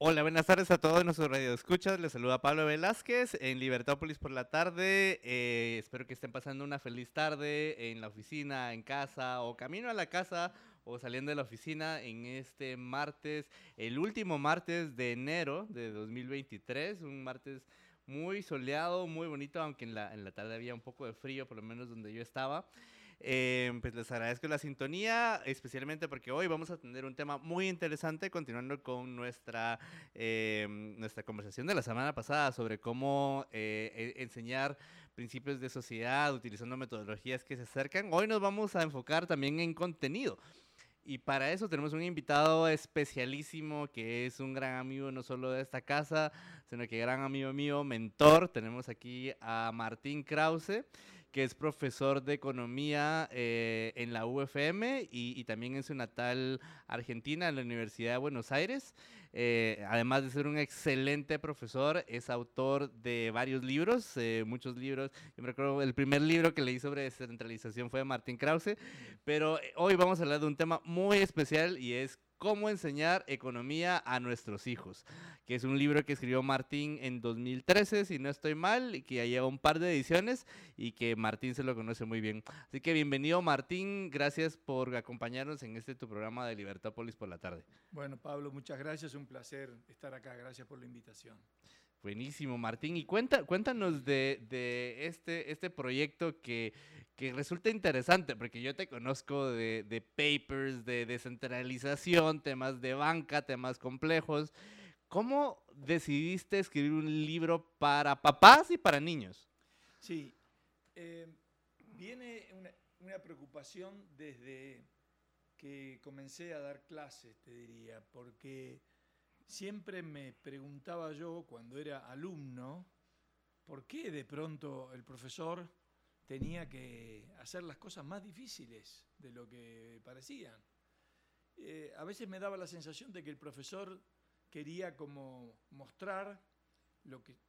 Hola, buenas tardes a todos nuestros radioescuchas. Les saluda Pablo Velázquez en Libertópolis por la tarde. Eh, espero que estén pasando una feliz tarde en la oficina, en casa o camino a la casa o saliendo de la oficina en este martes, el último martes de enero de 2023, un martes muy soleado, muy bonito, aunque en la, en la tarde había un poco de frío, por lo menos donde yo estaba. Eh, pues les agradezco la sintonía, especialmente porque hoy vamos a tener un tema muy interesante, continuando con nuestra, eh, nuestra conversación de la semana pasada sobre cómo eh, e, enseñar principios de sociedad utilizando metodologías que se acercan. Hoy nos vamos a enfocar también en contenido. Y para eso tenemos un invitado especialísimo que es un gran amigo no solo de esta casa, sino que gran amigo mío, mentor. Tenemos aquí a Martín Krause que es profesor de economía eh, en la UFM y, también en su natal Argentina, en la Universidad de Buenos Aires. Eh, además de ser un excelente profesor, es autor de varios libros, eh, muchos libros. Yo me recuerdo el primer libro que leí sobre descentralización fue de Martín Krause, pero hoy vamos a hablar de un tema muy especial y es Cómo enseñar economía a nuestros hijos, que es un libro que escribió Martín en 2013, si no estoy mal, y que ya lleva un par de ediciones y que Martín se lo conoce muy bien. Así que bienvenido Martín, gracias por acompañarnos en este tu programa de Libertópolis por la tarde. Bueno, Pablo, muchas gracias, un placer estar acá, gracias por la invitación. Buenísimo, Martín. Y cuenta, cuéntanos de, de este, este proyecto que, que resulta interesante, porque yo te conozco de, papers, de descentralización, temas de banca, temas complejos. ¿Cómo decidiste escribir un libro para papás y para niños? Sí, eh, viene una, una, preocupación desde que comencé a dar clases, te diría, porque siempre me preguntaba yo cuando era alumno, ¿por qué de pronto el profesor tenía que hacer las cosas más difíciles de lo que parecían. Eh, a veces me daba la sensación de que el profesor quería como mostrar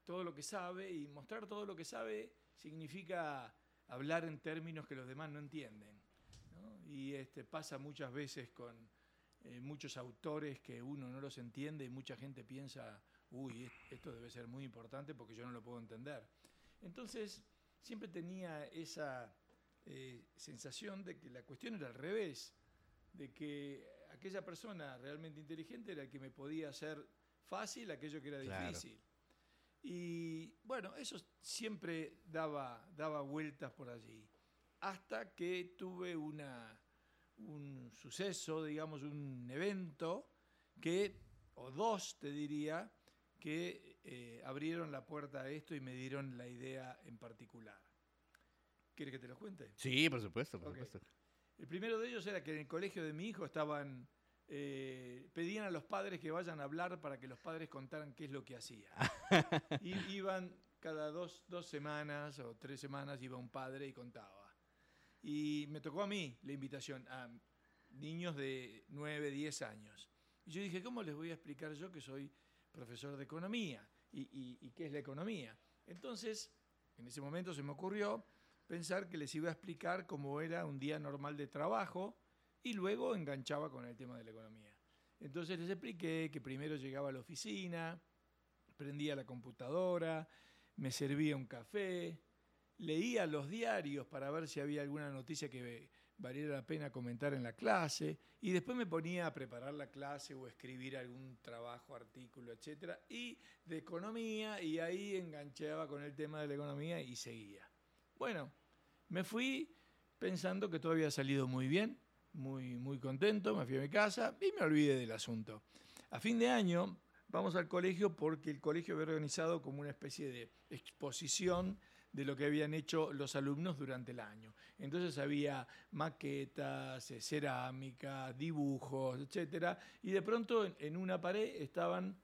todo lo que sabe y mostrar todo lo que sabe significa hablar en términos que los demás no entienden. Y este, pasa muchas veces con eh, muchos autores que uno no los entiende y mucha gente piensa, uy, esto debe ser muy importante porque yo no lo puedo entender. Entonces, siempre tenía esa eh, sensación de que la cuestión era al revés, de que aquella persona realmente inteligente era el que me podía hacer fácil aquello que era difícil. Y bueno, eso siempre daba, daba vueltas por allí, hasta que tuve una, un suceso, digamos, un evento que, o dos te diría, que eh, abrieron la puerta a esto y me dieron la idea en particular. ¿Quieres que te lo cuente? Sí, por supuesto, por supuesto. El primero de ellos era que en el colegio de mi hijo estaban, eh, pedían a los padres que vayan a hablar para que los padres contaran qué es lo que hacían. y iban cada dos, dos semanas o tres semanas, iba un padre y contaba. Y me tocó a mí la invitación a niños de 9, 10 años. Y yo dije, ¿cómo les voy a explicar yo que soy profesor de economía. ¿Y, qué es la economía? Entonces, en ese momento se me ocurrió pensar que les iba a explicar cómo era un día normal de trabajo y luego enganchaba con el tema de la economía. Entonces les expliqué que primero llegaba a la oficina, prendía la computadora, me servía un café, leía los diarios para ver si había alguna noticia que valiera la pena comentar en la clase y después me ponía a preparar la clase o escribir algún trabajo, artículo, etcétera, y de economía y ahí enganchaba con el tema de la economía y seguía. Bueno, me fui pensando que todo había salido muy bien, muy, muy contento, me fui a mi casa y me olvidé del asunto. A fin de año vamos al colegio porque el colegio había organizado como una especie de exposición de lo que habían hecho los alumnos durante el año. Entonces había maquetas, eh, cerámica, dibujos, etc. Y de pronto en, una pared estaban,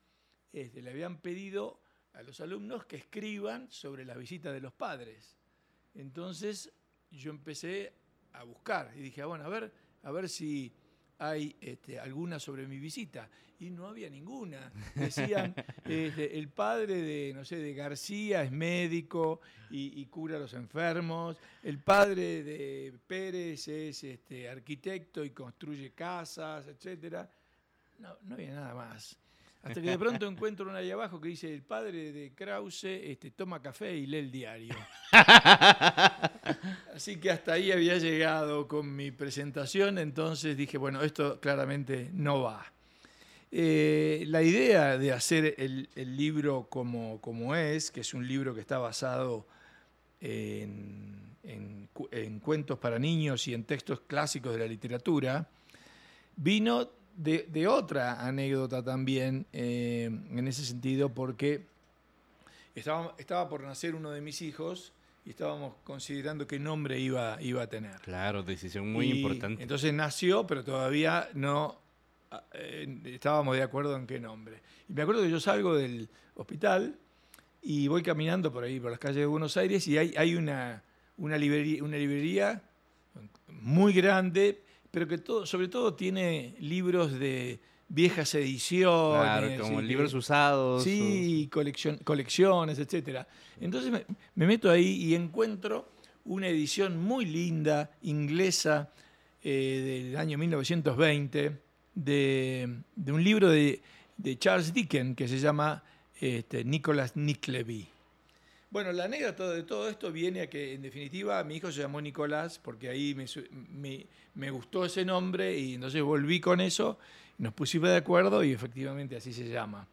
este, le habían pedido a los alumnos que escriban sobre las visitas de los padres. Entonces yo empecé a buscar y dije, ah, bueno, a ver, a ver si hay este, alguna sobre mi visita. Y no había ninguna. Decían, este, el padre de, no sé, de García es médico y, cura a los enfermos. El padre de Pérez es este, arquitecto y construye casas, etc. No, no había nada más. Hasta que de pronto encuentro una ahí abajo que dice, el padre de Krause este, toma café y lee el diario. Así que hasta ahí había llegado con mi presentación, entonces dije, bueno, esto claramente no va. Eh, la idea de hacer el, libro como, como, es, que es un libro que está basado en, cuentos para niños y en textos clásicos de la literatura, vino de, otra anécdota también eh, en ese sentido, porque estaba, estaba por nacer uno de mis hijos y estábamos considerando qué nombre iba, iba a tener. Claro, decisión muy importante. Entonces nació, pero todavía no eh, estábamos de acuerdo en qué nombre. Y me acuerdo que yo salgo del hospital y voy caminando por ahí, por las calles de Buenos Aires, y hay, hay una, una, librería, una librería muy grande, pero que todo, sobre todo tiene libros de viejas ediciones. Claro, como libros usados. Sí, colecciones, etc. Entonces me, meto ahí y encuentro una edición muy linda, inglesa, eh, del año 1920, de, un libro de, Charles Dickens que se llama este, Nicholas Nickleby. Bueno, la anécdota de todo esto viene a que, en definitiva, mi hijo se llamó Nicolás porque ahí me, gustó ese nombre y entonces volví con eso, nos pusimos de acuerdo y efectivamente así se llama.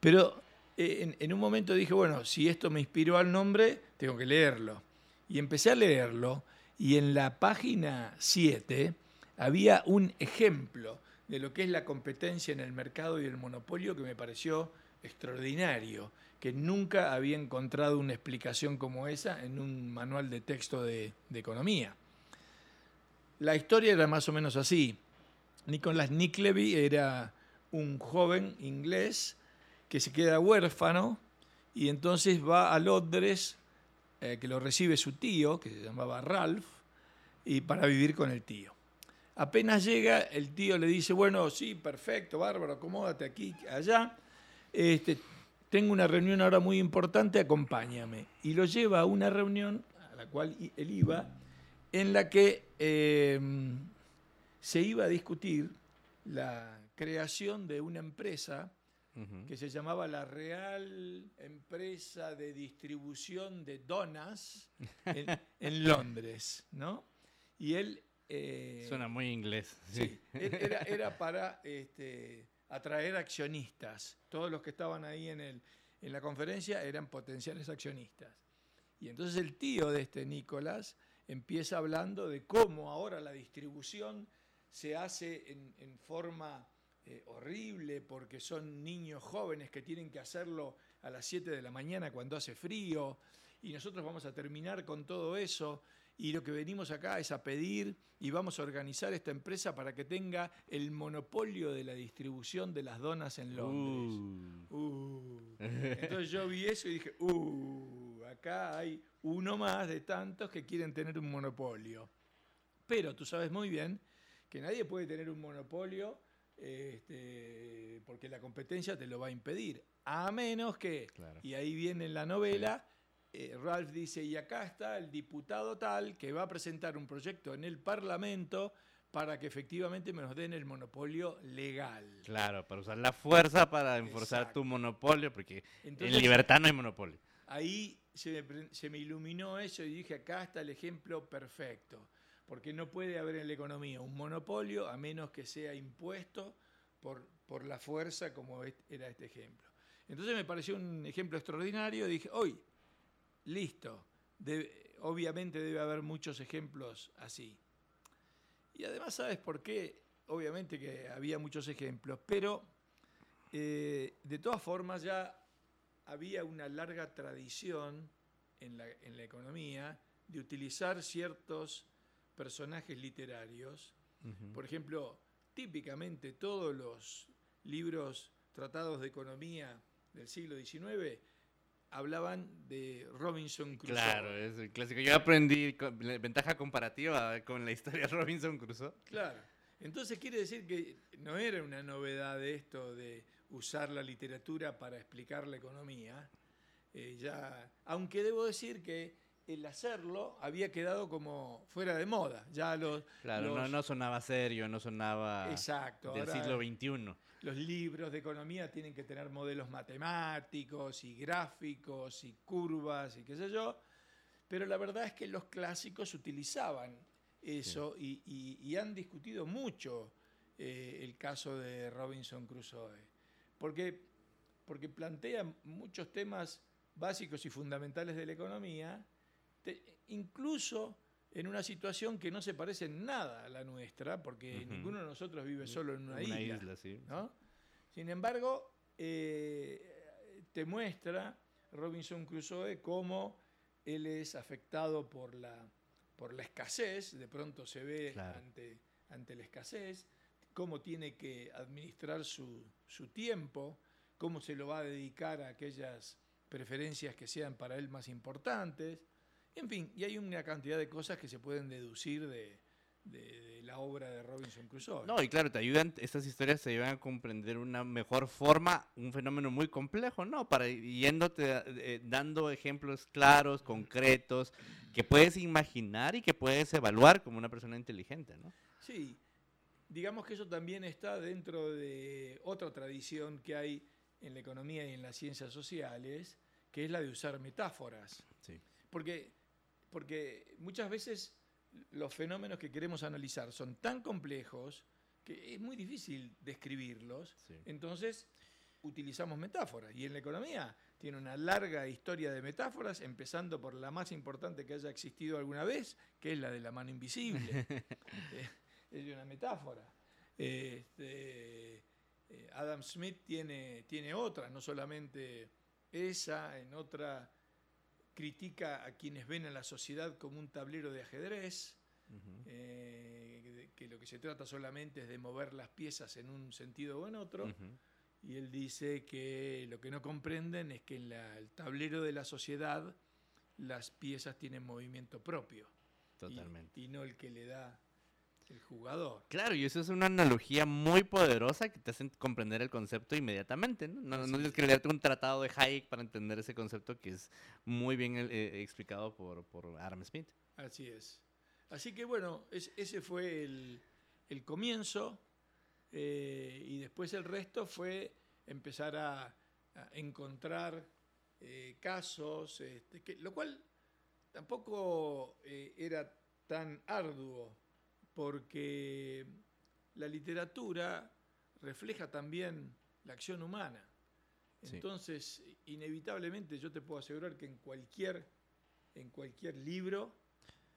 Pero eh, en, un momento dije, bueno, si esto me inspiró al nombre, tengo que leerlo. Y empecé a leerlo y en la página 7 había un ejemplo de lo que es la competencia en el mercado y el monopolio que me pareció extraordinario que nunca había encontrado una explicación como esa en un manual de texto de, economía. La historia era más o menos así. Nicholas Nickleby era un joven inglés que se queda huérfano y entonces va a Londres, eh, que lo recibe su tío, que se llamaba Ralph, y para vivir con el tío. Apenas llega, el tío le dice, bueno, sí, perfecto, bárbaro, acomódate aquí, allá. Este, tengo una reunión ahora muy importante, acompáñame. Y lo lleva a una reunión a la cual él iba, en la que em, se iba a discutir la creación de una empresa que se llamaba la Real Empresa de Distribución de Donas en, Londres, ¿no? Y él... Eh, Suena muy inglés. Sí, era, era para este, atraer accionistas. Todos los que estaban ahí en, el, en la conferencia eran potenciales accionistas. Y entonces el tío de este Nicolás empieza hablando de cómo ahora la distribución se hace en, forma eh, horrible porque son niños jóvenes que tienen que hacerlo a las 7 de la mañana cuando hace frío y nosotros vamos a terminar con todo eso y lo que venimos acá es a pedir y vamos a organizar esta empresa para que tenga el monopolio de la distribución de las donas en Londres. Uh. Uh. Entonces yo vi eso y dije, uh, acá hay uno más de tantos que quieren tener un monopolio. Pero tú sabes muy bien que nadie puede tener un monopolio este, porque la competencia te lo va a impedir. A menos que, y ahí viene en la novela, eh, Ralph dice, y acá está el diputado tal que va a presentar un proyecto en el Parlamento para que efectivamente me nos den el monopolio legal. Claro, para usar la fuerza para enforzar tu monopolio, porque en libertad no hay monopolio. Ahí se me, iluminó eso y dije, acá está el ejemplo perfecto, porque no puede haber en la economía un monopolio a menos que sea impuesto por, por la fuerza como era este ejemplo. Entonces me pareció un ejemplo extraordinario, dije, hoy Listo. obviamente debe haber muchos ejemplos así. Y además, ¿sabes por qué? Obviamente que había muchos ejemplos, pero eh, de todas formas ya había una larga tradición en la, en la economía de utilizar ciertos personajes literarios. Por ejemplo, típicamente todos los libros tratados de economía del siglo XIX hablaban de Robinson Crusoe. Claro, es el clásico. Yo aprendí la ventaja comparativa con la historia de Robinson Crusoe. Claro. Entonces quiere decir que no era una novedad esto de usar la literatura para explicar la economía. Eh, ya, aunque debo decir que el hacerlo había quedado como fuera de moda. Ya los, Claro, no, los- no sonaba serio, no sonaba exacto. del siglo XXI. Los libros de economía tienen que tener modelos matemáticos y gráficos y curvas y qué sé yo. Pero la verdad es que los clásicos utilizaban eso y, y- y han discutido mucho eh, el caso de Robinson Crusoe. Porque, porque plantea muchos temas básicos y fundamentales de la economía, te- incluso en una situación que no se parece en nada a la nuestra, porque ninguno de nosotros vive solo en una, isla. sí. ¿no? Sin embargo, eh, te muestra Robinson Crusoe cómo él es afectado por la, por la escasez, de pronto se ve Claro. ante, ante la escasez, cómo tiene que administrar su, su tiempo, cómo se lo va a dedicar a aquellas preferencias que sean para él más importantes. En fin, y hay una cantidad de cosas que se pueden deducir de, de- de la obra de Robinson Crusoe. No, y claro, te ayudan, estas historias te ayudan a comprender una mejor forma, un fenómeno muy complejo, ¿no? Para yéndote, eh, dando ejemplos claros, concretos, que puedes imaginar y que puedes evaluar como una persona inteligente, ¿no? Sí, digamos que eso también está dentro de otra tradición que hay en la economía y en las ciencias sociales, que es la de usar metáforas. Sí. Porque, porque muchas veces los fenómenos que queremos analizar son tan complejos que es muy difícil describirlos. Sí. Entonces, utilizamos metáforas. Y en la economía tiene una larga historia de metáforas, empezando por la más importante que haya existido alguna vez, que es la de la mano invisible. Eh, es una metáfora. Este, eh, Adam Smith tiene, tiene otra, no solamente esa, en otra critica a quienes ven a la sociedad como un tablero de ajedrez, eh, que lo que se trata solamente es de mover las piezas en un sentido o en otro. Y él dice que lo que no comprenden es que en la- el tablero de la sociedad las piezas tienen movimiento propio. y- Totalmente. Y, no el que le da el jugador. Claro, y eso es una analogía muy poderosa que te hacen comprender el concepto inmediatamente, ¿no? No, no tienes es. que leerte un tratado de Hayek para entender ese concepto que es muy bien eh, explicado por, por Adam Smith. Así es. Así que bueno, es- ese fue el, el comienzo eh, y después el resto fue empezar a, a encontrar eh, casos, este, que, lo cual tampoco eh, era tan arduo, porque la literatura refleja también la acción humana. Sí. Entonces, inevitablemente yo te puedo asegurar que en cualquier, en cualquier libro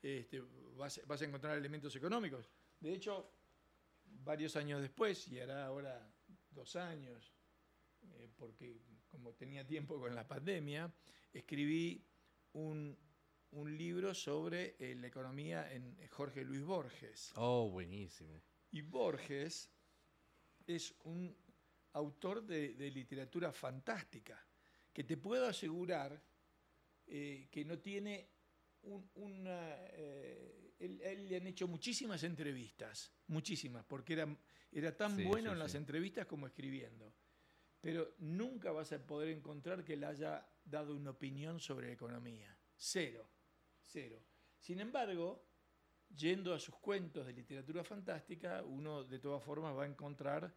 este, vas, vas a encontrar elementos económicos. De hecho, varios años después, y hará ahora dos años, eh, porque como tenía tiempo con la pandemia, escribí un, un libro sobre eh, la economía en Jorge Luis Borges. Oh, buenísimo. Y Borges es un autor de, de literatura fantástica, que te puedo asegurar eh, que no tiene un- una... eh, él, le han hecho muchísimas entrevistas, muchísimas, porque era, era tan Sí, bueno sí, en las sí. entrevistas como escribiendo. Pero nunca vas a poder encontrar que él haya dado una opinión sobre economía. Cero, cero. Sin embargo, yendo a sus cuentos de literatura fantástica, uno de todas formas va a encontrar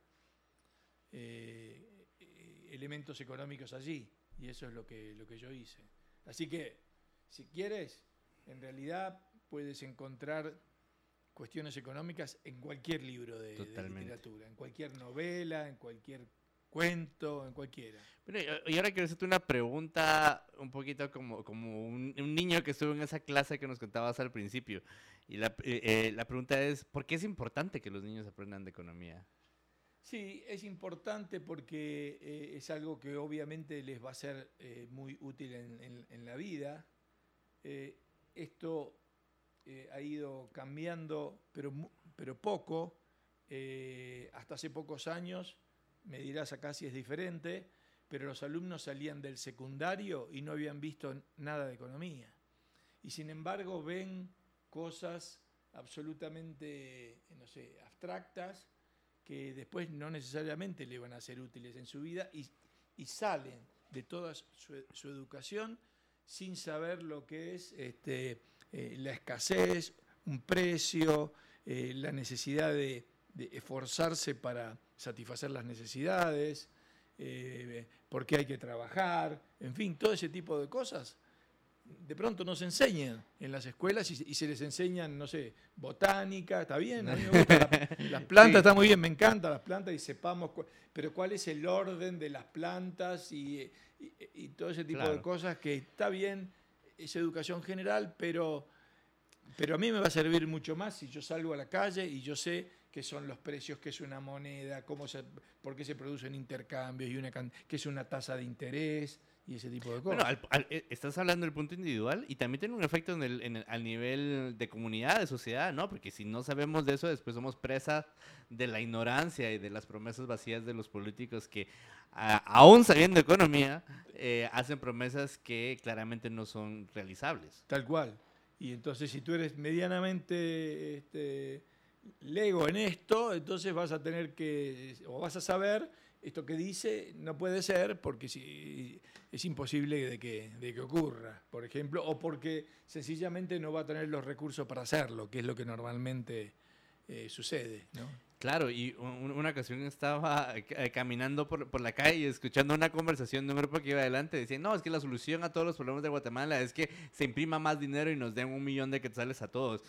eh, elementos económicos allí. Y eso es lo que, lo que yo hice. Así que, si quieres, en realidad puedes encontrar cuestiones económicas en cualquier libro de, literatura, en cualquier novela, en cualquier cuento, en cualquiera. Pero, y- ahora quiero hacerte una pregunta un poquito como, como un, un niño que estuvo en esa clase que nos contabas al principio. Y la, eh, eh, la pregunta es, ¿por qué es importante que los niños aprendan de economía? Sí, es importante porque eh, es algo que obviamente les va a ser eh, muy útil en, en- en la vida. Eh, esto eh, ha ido cambiando, pero, pero poco. Hasta hace pocos años, me dirás acá si es diferente, pero los alumnos salían del secundario y no habían visto nada de economía. Y sin embargo ven cosas absolutamente, no sé, abstractas que después no necesariamente le van a ser útiles en su vida y, salen de toda su, educación sin saber lo que es este, eh, la escasez, un precio, eh, la necesidad de, esforzarse para satisfacer las necesidades, eh, por qué hay que trabajar, en fin, todo ese tipo de cosas de pronto no se enseñan en las escuelas y, se les enseñan, no sé, botánica, está bien, a mí me gusta las plantas, está muy bien, me encantan las plantas y sepamos, pero cuál es el orden de las plantas y, todo ese tipo de cosas que está bien, es educación general, pero, pero a mí me va a servir mucho más si yo salgo a la calle y yo sé qué son los precios, qué es una moneda, cómo se, por qué se producen intercambios y una, qué es una tasa de interés y ese tipo de cosas. Bueno, eh, estás hablando del punto individual y también tiene un efecto en el, al nivel de comunidad, de sociedad, ¿no? Porque si no sabemos de eso, después somos presas de la ignorancia y de las promesas vacías de los políticos que, aún sabiendo economía, eh, hacen promesas que claramente no son realizables. Tal cual. Y entonces, si tú eres medianamente este, lego en esto, entonces vas a tener que, o vas a saber esto que dice no puede ser porque si, es imposible de que, de que ocurra, por ejemplo, o porque sencillamente no va a tener los recursos para hacerlo, que es lo que normalmente eh, sucede. ¿no? Claro, y una ocasión estaba caminando por, por, la calle escuchando una conversación de un grupo que iba adelante. Decían, no, es que la solución a todos los problemas de Guatemala es que se imprima más dinero y nos den un millón de quetzales a todos.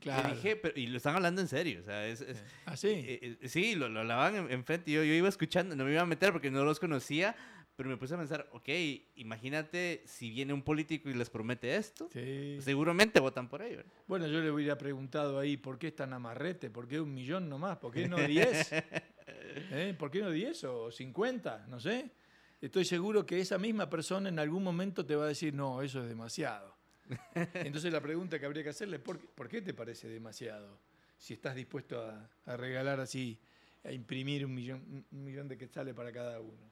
Claro. Y dije, pero, y lo están hablando en serio, o sea, es... ¿Ah, sí? Eh, eh, sí, lo, lo hablaban enfrente, yo, yo iba escuchando, no me iba a meter porque no los conocía, pero me puse a pensar, ok, imagínate si viene un político y les promete esto, sí. seguramente votan por ello. Bueno, yo le hubiera preguntado ahí, ¿por qué es tan amarrete? ¿Por qué un millón nomás? ¿Por qué no 10? ¿Eh? ¿Por qué no 10 o 50? No sé. Estoy seguro que esa misma persona en algún momento te va a decir, no, eso es demasiado. Entonces la pregunta que habría que hacerle es, ¿por qué, te parece demasiado? Si estás dispuesto a, regalar así, a imprimir un millón, un millón de quetzales para cada uno.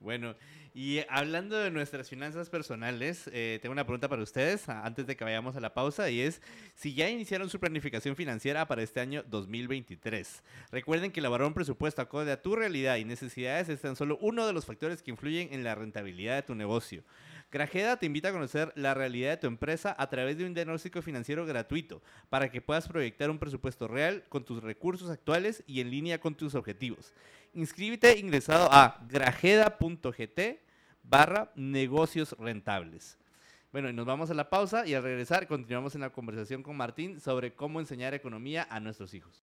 Bueno, y hablando de nuestras finanzas personales, eh, tengo una pregunta para ustedes antes de que vayamos a la pausa y es si ya iniciaron su planificación financiera para este año 2023. Recuerden que elaborar un presupuesto acorde a tu realidad y necesidades es tan solo uno de los factores que influyen en la rentabilidad de tu negocio. Grajeda te invita a conocer la realidad de tu empresa a través de un diagnóstico financiero gratuito para que puedas proyectar un presupuesto real con tus recursos actuales y en línea con tus objetivos. Inscríbete ingresado a grajeda.gt barra negocios rentables. Bueno, y nos vamos a la pausa y al regresar continuamos en la conversación con Martín sobre cómo enseñar economía a nuestros hijos.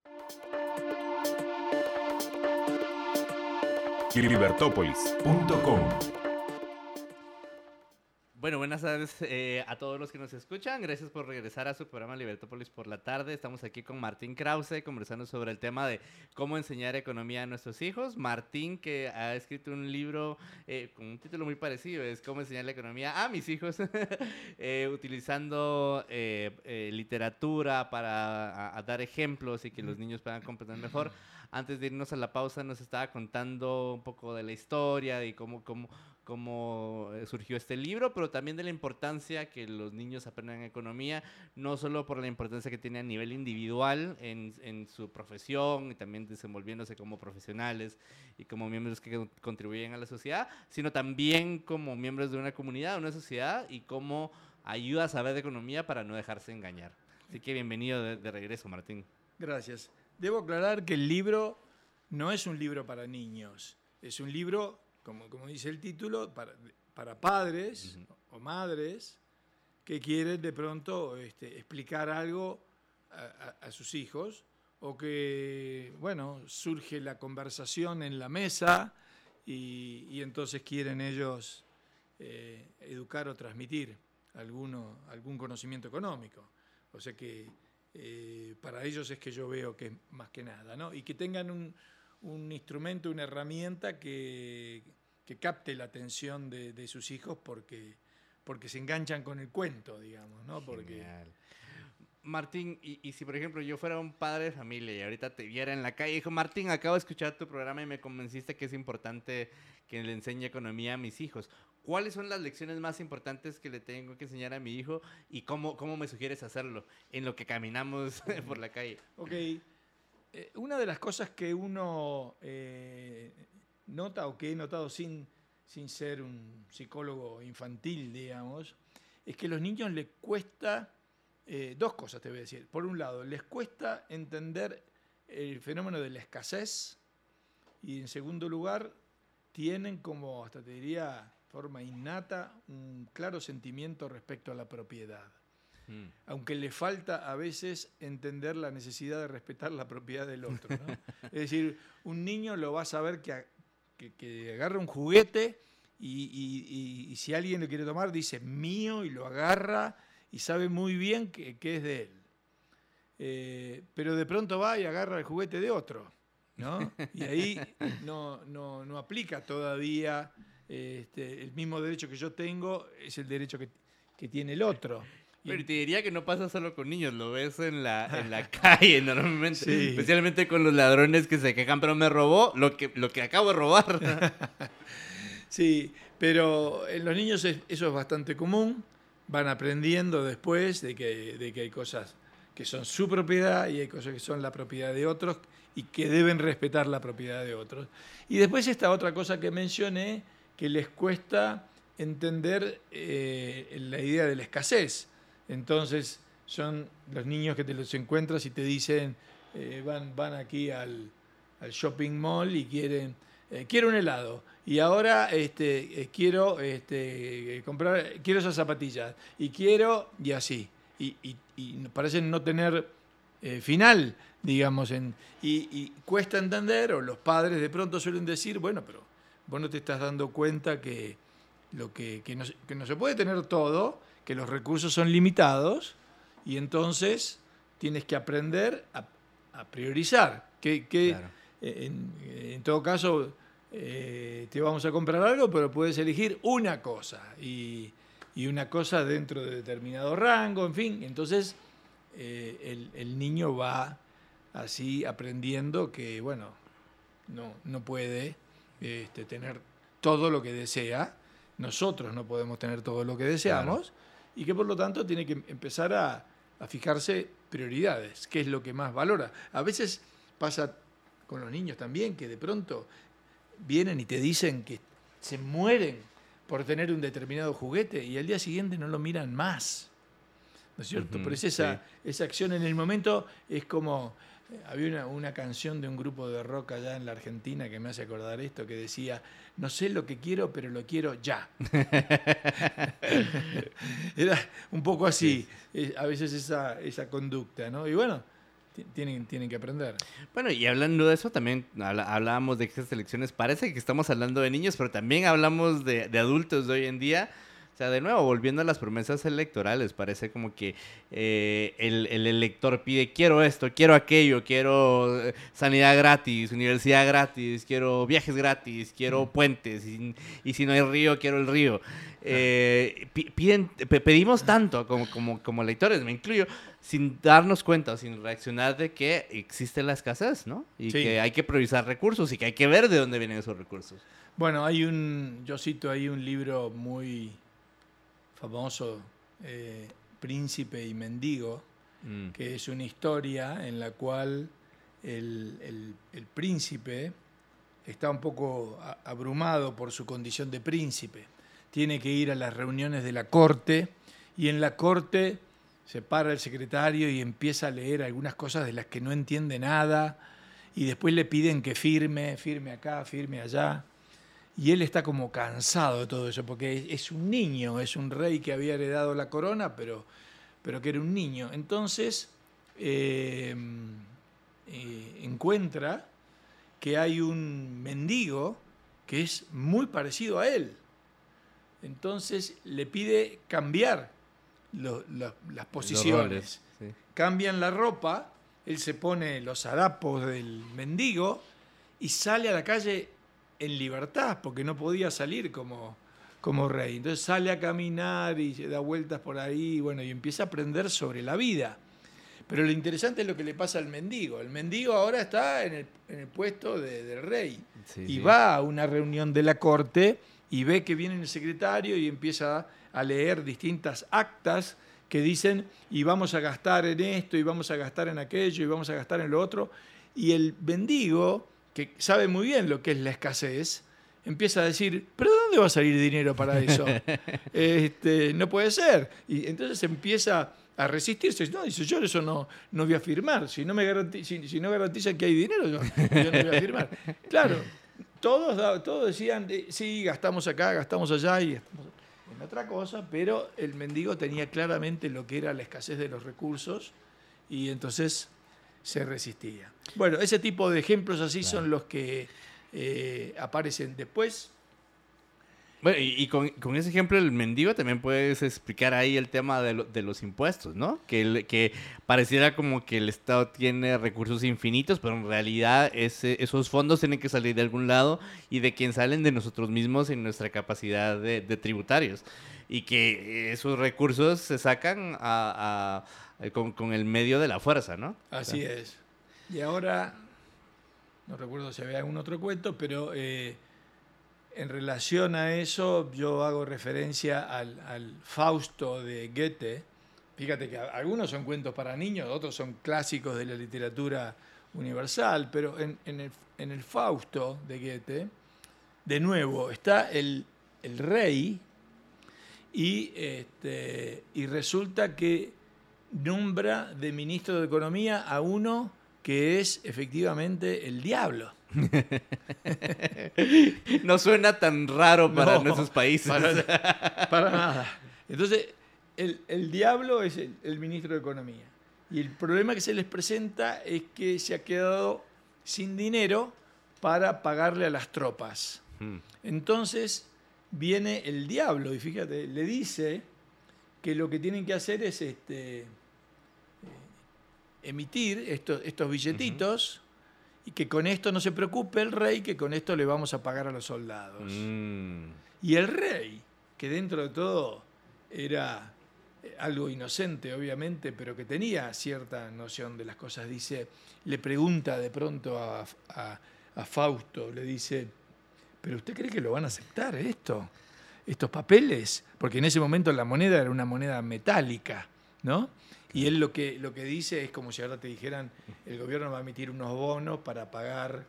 Bueno, buenas tardes eh, a todos los que nos escuchan. Gracias por regresar a su programa Libertópolis por la tarde. Estamos aquí con Martín Krause conversando sobre el tema de cómo enseñar economía a nuestros hijos. Martín que ha escrito un libro eh, con un título muy parecido, es Cómo enseñar la economía a mis hijos, eh, utilizando literatura para dar ejemplos y que los niños puedan comprender mejor. Antes de irnos a la pausa nos estaba contando un poco de la historia y cómo, cómo, cómo eh, surgió este libro, pero también de la importancia que los niños aprendan economía, no solo por la importancia que tiene a nivel individual en, en su profesión y también desenvolviéndose como profesionales y como miembros que contribuyen a la sociedad, sino también como miembros de una comunidad, una sociedad y cómo ayuda a saber de economía para no dejarse engañar. Así que bienvenido de, de regreso, Martín. Gracias. Debo aclarar que el libro no es un libro para niños, es un libro como, dice el título, para, para padres o madres que quieren de pronto este, explicar algo a, sus hijos o que, bueno, surge la conversación en la mesa y, entonces quieren ellos eh, educar o transmitir alguno, algún conocimiento económico. O sea que eh, para ellos es que yo veo que más que nada, ¿no? Y que tengan un, un instrumento, una herramienta que, que capte la atención de, sus hijos porque, porque se enganchan con el cuento, digamos, ¿no? Porque... Martín, y, y si por ejemplo yo fuera un padre de familia y ahorita te viera en la calle y dijo, Martín, acabo de escuchar tu programa y me convenciste que es importante que le enseñe economía a mis hijos. ¿Cuáles son las lecciones más importantes que le tengo que enseñar a mi hijo y cómo, cómo me sugieres hacerlo en lo que caminamos por la calle? Ok. Eh, una de las cosas que uno eh, nota o que he notado sin, sin ser un psicólogo infantil, digamos, es que a los niños les cuesta, eh, dos cosas te voy a decir. Por un lado, les cuesta entender el fenómeno de la escasez y en segundo lugar, tienen como, hasta te diría, forma innata, un claro sentimiento respecto a la propiedad. Mm. Aunque le falta a veces entender la necesidad de respetar la propiedad del otro. ¿no? es decir, un niño lo va a saber que, a- que, que agarra un juguete y, y- y- y si alguien lo quiere tomar dice mío y lo agarra y sabe muy bien que, que es de él. Eh, pero de pronto va y agarra el juguete de otro. ¿no? Y ahí no, no- no aplica todavía este, el mismo derecho que yo tengo, es el derecho que, que tiene el otro. Pero te diría que no pasa solo con niños, lo ves en la, en la calle normalmente. Sí. Especialmente con los ladrones que se quejan, pero me robó lo que, lo que acabo de robar. Sí, pero en los niños es- eso es bastante común. Van aprendiendo después de que, de que hay cosas que son su propiedad y hay cosas que son la propiedad de otros y que deben respetar la propiedad de otros. Y después esta otra cosa que mencioné, que les cuesta entender eh, la idea de la escasez. Entonces son los niños que te los encuentras y te dicen, eh, van, van aquí al, shopping mall y quieren, eh, quiero un helado. Y ahora este, eh, quiero este, comprar, quiero esas zapatillas. Y quiero, y así. Y, y- parecen no tener final, digamos. En, y, cuesta entender, o los padres de pronto suelen decir, bueno, pero vos no te estás dando cuenta que, lo que, que no, que no se puede tener todo, que los recursos son limitados, y entonces tienes que aprender a, a priorizar. Que, que, Claro. en, en todo caso, eh, te vamos a comprar algo, pero puedes elegir una cosa y, y una cosa dentro de determinado rango, en fin. Entonces, eh, el, el niño va así aprendiendo que, bueno, no, no puede este, tener todo lo que desea. Nosotros no podemos tener todo lo que deseamos y que por lo tanto tiene que empezar a, a fijarse prioridades, qué es lo que más valora. A veces pasa con los niños también, que de pronto vienen y te dicen que se mueren por tener un determinado juguete y al día siguiente no lo miran más. ¿No es cierto? Pero es esa, esa acción en el momento es como... eh, Había una, una canción de un grupo de rock allá en la Argentina que me hace acordar esto, que decía, no sé lo que quiero, pero lo quiero ya. Era un poco así, eh, a veces esa, esa conducta, ¿no? Y bueno, ti- tienen, tienen que aprender. Bueno, y hablando de eso, también hablábamos de estas elecciones. Parece que estamos hablando de niños, pero también hablamos de, de adultos de hoy en día. O sea, de nuevo, volviendo a las promesas electorales, parece como que eh, el, el elector pide, quiero esto, quiero aquello, quiero eh, sanidad gratis, universidad gratis, quiero viajes gratis, quiero puentes, y, y si no hay río, quiero el río. Eh, pi- piden, pe- pedimos tanto como, como, como electores, me incluyo, sin darnos cuenta, sin reaccionar de que existe la escasez, ¿no? Y Sí. que hay que priorizar recursos y que hay que ver de dónde vienen esos recursos. Bueno, hay un, yo cito ahí un libro muy famoso, eh, Príncipe y Mendigo, Mm. que es una historia en la cual el, el- el príncipe está un poco abrumado por su condición de príncipe. Tiene que ir a las reuniones de la corte y en la corte se para el secretario y empieza a leer algunas cosas de las que no entiende nada y después le piden que firme, firme acá, firme allá. Y él está como cansado de todo eso, porque es- un niño, es un rey que había heredado la corona, pero, pero que era un niño. Entonces eh, eh, encuentra que hay un mendigo que es muy parecido a él. Entonces le pide cambiar lo- lo- las posiciones. roles, sí. Cambian la ropa, él se pone los harapos del mendigo y sale a la calle en libertad, porque no podía salir como, como rey. Entonces sale a caminar y se da vueltas por ahí, bueno, y empieza a aprender sobre la vida. Pero lo interesante es lo que le pasa al mendigo. El mendigo ahora está en el, puesto del rey y va a una reunión de la corte y ve que viene el secretario y empieza a leer distintas actas que dicen y vamos a gastar en esto y vamos a gastar en aquello y vamos a gastar en lo otro. Y el mendigo, que sabe muy bien lo que es la escasez, empieza a decir, pero ¿dónde va a salir dinero para eso? este, no puede ser. Y entonces empieza a resistirse. No, dice, yo eso no, no voy a firmar. Si no, me si, no garantizan que hay dinero, yo, no voy a firmar. Claro, todos, todos decían, sí, gastamos acá, gastamos allá y gastamos en otra cosa, pero el mendigo tenía claramente lo que era la escasez de los recursos y entonces se resistía. Bueno, ese tipo de ejemplos así son los que eh, aparecen después. Bueno, y, con, ese ejemplo del mendigo también puedes explicar ahí el tema de, los impuestos, ¿no? Que, que pareciera como que el Estado tiene recursos infinitos, pero en realidad esos fondos tienen que salir de algún lado y de quien salen de nosotros mismos en nuestra capacidad de, tributarios. Y que esos recursos se sacan con, el medio de la fuerza, ¿no? Así es. Y ahora, no recuerdo si había algún otro cuento, pero... Eh, en relación a eso, yo hago referencia al, Fausto de Goethe. Fíjate que algunos son cuentos para niños, otros son clásicos de la literatura universal, pero en, el, Fausto de Goethe, de nuevo, está el, rey y, este, y resulta que nombra de ministro de Economía a uno que es efectivamente el diablo. no suena tan raro para nuestros países. Para, nada. Entonces, el, diablo es el, ministro de Economía. Y el problema que se les presenta es que se ha quedado sin dinero para pagarle a las tropas. Hmm. Entonces viene el diablo y fíjate, le dice que lo que tienen que hacer es este, emitir estos, estos billetitos y que con esto no se preocupe el rey, que con esto le vamos a pagar a los soldados. Mm. Y el rey, que dentro de todo era eh, algo inocente, obviamente, pero que tenía cierta noción de las cosas, dice, le pregunta de pronto a, a Fausto, le dice, ¿pero usted cree que lo van a aceptar esto? Estos papeles, porque en ese momento la moneda era una moneda metálica, ¿no? Y él lo que, lo que dice es como si ahora te dijeran, el gobierno va a emitir unos bonos para pagar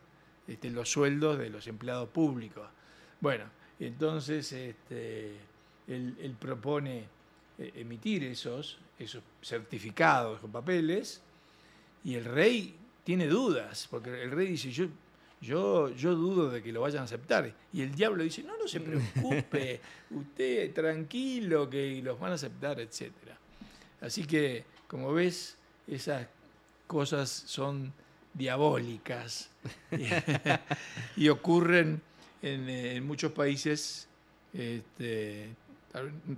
este, los sueldos de los empleados públicos. Bueno, entonces este, él, propone eh, emitir esos, esos certificados o papeles y el rey tiene dudas, porque el rey dice, yo, yo, yo dudo de que lo vayan a aceptar. Y el diablo dice, no, no se preocupe, usted tranquilo que los van a aceptar, etc. Así que como ves, esas cosas son diabólicas y ocurren en, muchos países, este,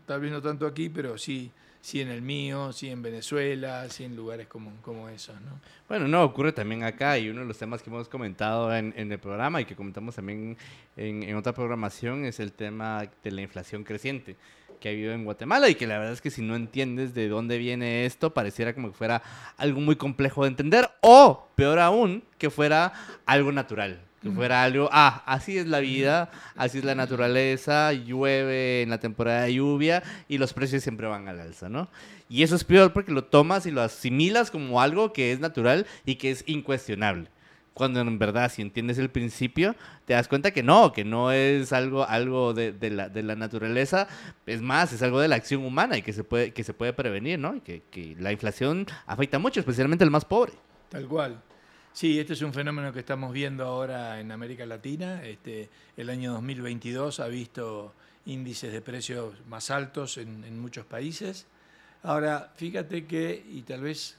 tal, vez no tanto aquí, pero sí, sí en el mío, sí en Venezuela, sí en lugares como, como esos. ¿no? Bueno, no, ocurre también acá y uno de los temas que hemos comentado en, el programa y que comentamos también en, en otra programación es el tema de la inflación creciente que ha habido en Guatemala y que la verdad es que si no entiendes de dónde viene esto, pareciera como que fuera algo muy complejo de entender o, peor aún, que fuera algo natural. Que fuera algo, ah, así es la vida, así es la naturaleza, llueve en la temporada de lluvia y los precios siempre van al alza, ¿no? Y eso es peor porque lo tomas y lo asimilas como algo que es natural y que es incuestionable cuando en verdad si entiendes el principio, te das cuenta que no, que no es algo, algo de, la, de la naturaleza, es más, es algo de la acción humana y que se puede, que se puede prevenir, ¿no? Y que, que la inflación afecta mucho, especialmente al más pobre. Tal cual. Sí, este es un fenómeno que estamos viendo ahora en América Latina. Este, el año 2022 ha visto índices de precios más altos en, en muchos países. Ahora, fíjate que, y tal vez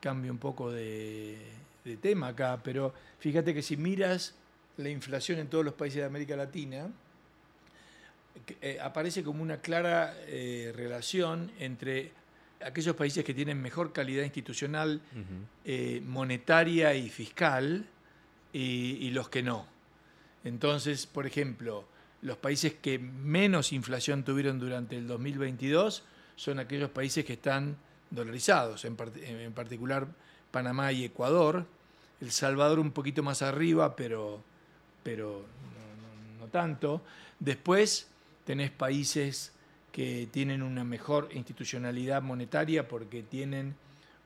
cambie un poco de, de tema acá, pero fíjate que si miras la inflación en todos los países de América Latina, eh, aparece como una clara eh, relación entre aquellos países que tienen mejor calidad institucional, eh, monetaria y fiscal, y, los que no. Entonces, por ejemplo, los países que menos inflación tuvieron durante el 2022 son aquellos países que están dolarizados, en, en particular Panamá y Ecuador. El Salvador un poquito más arriba, pero, pero no, no tanto. Después tenés países que tienen una mejor institucionalidad monetaria porque tienen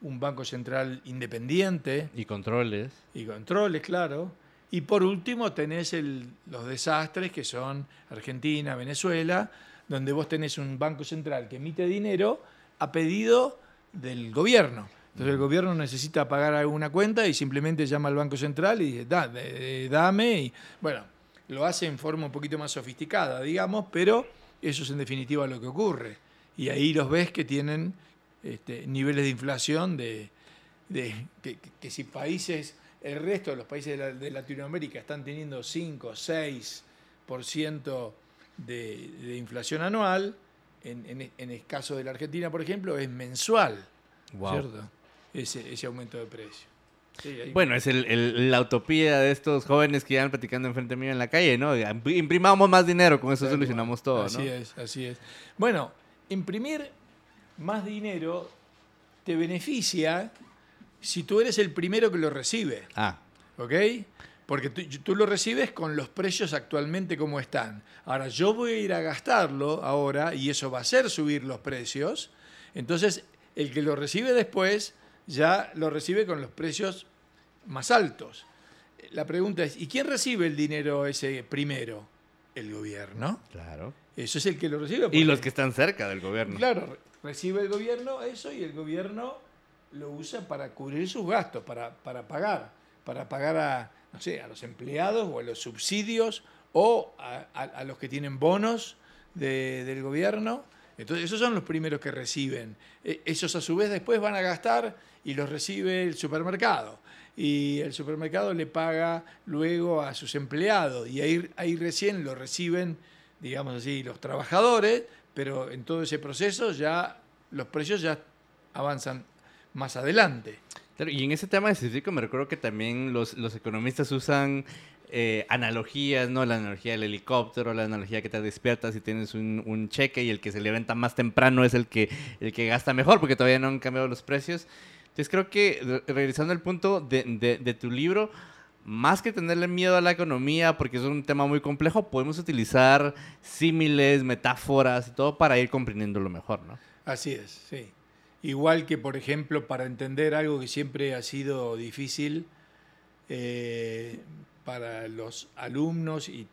un banco central independiente. Y controles. Y controles, claro. Y por último tenés los desastres que son Argentina, Venezuela, donde vos tenés un banco central que emite dinero a pedido del gobierno. Entonces el gobierno necesita pagar alguna cuenta y simplemente llama al Banco Central y dice, dame. Y, bueno, lo hace en forma un poquito más sofisticada, digamos, pero eso es en definitiva lo que ocurre. Y ahí los ves que tienen este, niveles de inflación de, que, si países, el resto de los países de, Latinoamérica están teniendo 5, 6% de, de inflación anual, en, el caso de la Argentina, por ejemplo, es mensual, ¿cierto? Ese, ese aumento de precio. Bueno, es la utopía de estos jóvenes que iban platicando enfrente mío en la calle, ¿no? Imprimamos más dinero, con eso solucionamos todo, así es, así es. Bueno, imprimir más dinero te beneficia si tú eres el primero que lo recibe. Ah. ¿Ok? Porque tú, lo recibes con los precios actualmente como están. Ahora, yo voy a ir a gastarlo ahora y eso va a hacer subir los precios. Entonces, el que lo recibe después ya lo recibe con los precios más altos. La pregunta es, ¿y quién recibe el dinero ese primero? El gobierno. Claro. Eso es el que lo recibe. Y los que están cerca del gobierno. Claro, recibe el gobierno eso y el gobierno lo usa para cubrir sus gastos, para, para pagar, para pagar a, no sé, a los empleados o a los subsidios o a, los que tienen bonos del gobierno. Entonces, esos son los primeros que reciben. E, esos a su vez después van a gastar y los recibe el supermercado. Y el supermercado le paga luego a sus empleados y ahí, ahí recién lo reciben, digamos así, los trabajadores, pero en todo ese proceso ya los precios ya avanzan más adelante. y en ese tema específico me recuerdo que también los, los economistas usan eh, analogías, ¿no? La analogía del helicóptero, la analogía que te despiertas y tienes un, cheque y el que se levanta más temprano es el que, el que gasta mejor porque todavía no han cambiado los precios. Entonces creo que, regresando al punto de, de, tu libro, más que tenerle miedo a la economía, porque es un tema muy complejo, podemos utilizar símiles, metáforas y todo para ir comprendiéndolo mejor, ¿no? Así es, sí. Igual que, por ejemplo, para entender algo que siempre ha sido difícil, eh, para los alumnos y,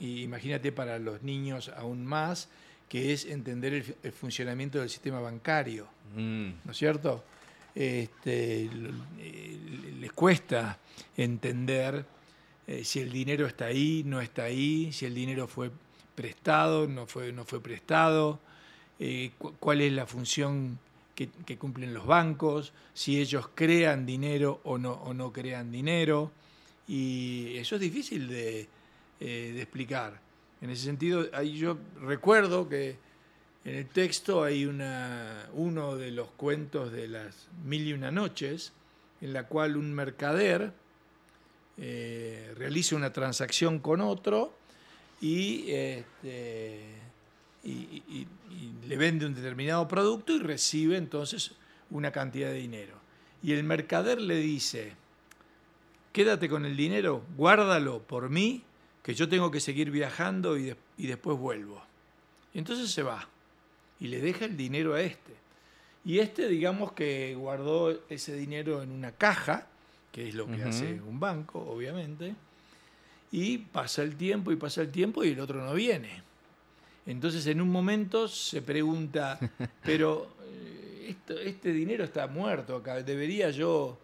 imagínate para los niños aún más, que es entender el, funcionamiento del sistema bancario, mm. ¿no es cierto? Este, les cuesta entender eh, si el dinero está ahí, no está ahí, si el dinero fue prestado, no fue, no fue prestado, eh, cuál es la función que, que, cumplen los bancos, si ellos crean dinero o no, o no crean dinero. Y eso es difícil de, eh, de explicar. En ese sentido, ahí yo recuerdo que en el texto hay una, uno de los cuentos de las mil y una noches, en la cual un mercader eh, realiza una transacción con otro este, y, le vende un determinado producto y recibe entonces una cantidad de dinero. Y el mercader le dice, quédate con el dinero, guárdalo por mí, que yo tengo que seguir viajando y, después vuelvo. Y entonces se va y le deja el dinero a este. Y este, digamos que guardó ese dinero en una caja, que es lo que hace un banco, obviamente, y pasa el tiempo y pasa el tiempo y el otro no viene. Entonces en un momento se pregunta, pero eh, este dinero está muerto acá, ¿debería yo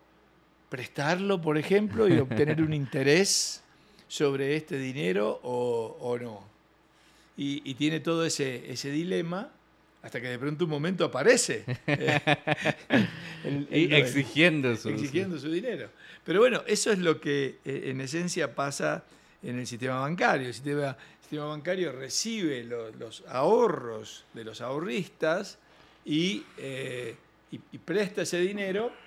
prestarlo, por ejemplo, y obtener un interés sobre este dinero o, no. Y, tiene todo ese, ese dilema hasta que de pronto un momento aparece. exigiendo, su, exigiendo su dinero. Pero bueno, eso es lo que eh, en esencia pasa en el sistema bancario. El sistema, bancario recibe los ahorros de los ahorristas eh, y, y presta ese dinero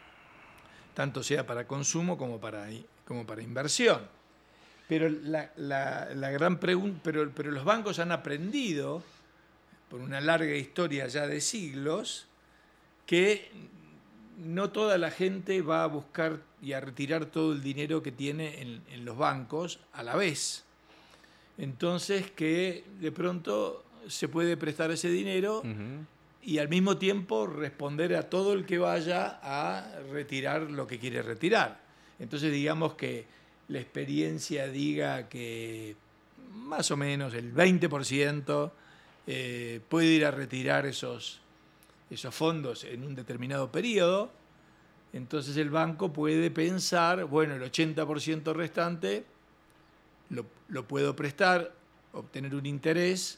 tanto sea para consumo como para, inversión. Pero la, gran pero, los bancos han aprendido, por una larga historia ya de siglos, que no toda la gente va a buscar y a retirar todo el dinero que tiene en, los bancos a la vez. Entonces que de pronto se puede prestar ese dinero. Y al mismo tiempo responder a todo el que vaya a retirar lo que quiere retirar. Entonces digamos que la experiencia diga que más o menos el 20% eh, puede ir a retirar esos, esos fondos en un determinado periodo. Entonces el banco puede pensar, bueno, el 80% restante lo, lo puedo prestar, obtener un interés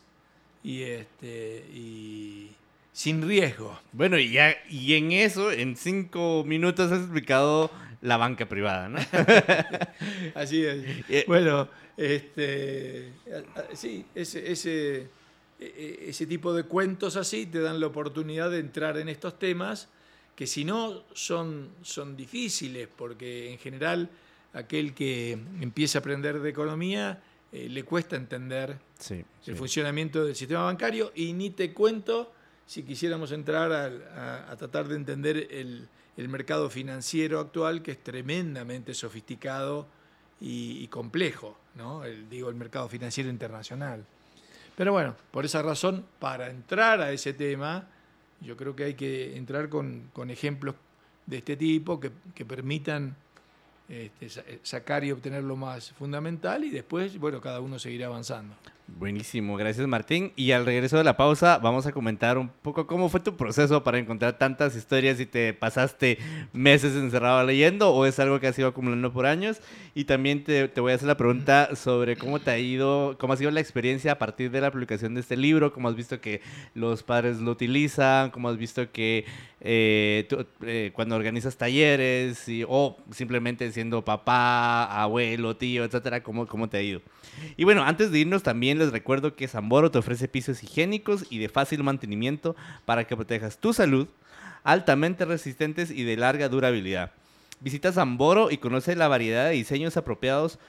y, este, y sin riesgo. Bueno, y, ya, y en eso, en cinco minutos has explicado la banca privada, ¿no? Así es. Eh, Bueno, este, sí, ese, ese, e- e- ese tipo de cuentos así te dan la oportunidad de entrar en estos temas que si no son, son difíciles, porque en general aquel que empieza a aprender de economía eh, le cuesta entender sí, el funcionamiento del sistema bancario y ni te cuento si quisiéramos entrar a, a tratar de entender el, el mercado financiero actual que es tremendamente sofisticado y, complejo, ¿no? Digo, el mercado financiero internacional. Pero bueno, por esa razón, para entrar a ese tema, yo creo que hay que entrar con, con ejemplos de este tipo que, que permitan este, sa- sacar y obtener lo más fundamental y después, bueno, cada uno seguirá avanzando. Buenísimo, gracias Martín. Y al regreso de la pausa vamos a comentar un poco cómo fue tu proceso para encontrar tantas historias y te pasaste meses encerrado leyendo o es algo que has ido acumulando por años. Y también te, te voy a hacer la pregunta sobre cómo te ha ido, cómo ha sido la experiencia a partir de la publicación de este libro, cómo has visto que los padres lo utilizan, cómo has visto que eh, eh, cuando organizas talleres o simplemente siendo papá, abuelo, tío, etcétera, cómo, cómo te ha ido. Y bueno, antes de irnos también les recuerdo que Zamboro te ofrece pisos higiénicos y de fácil mantenimiento para que protejas tu salud, altamente resistentes y de larga durabilidad. Visita Zamboro y conoce la variedad de diseños apropiados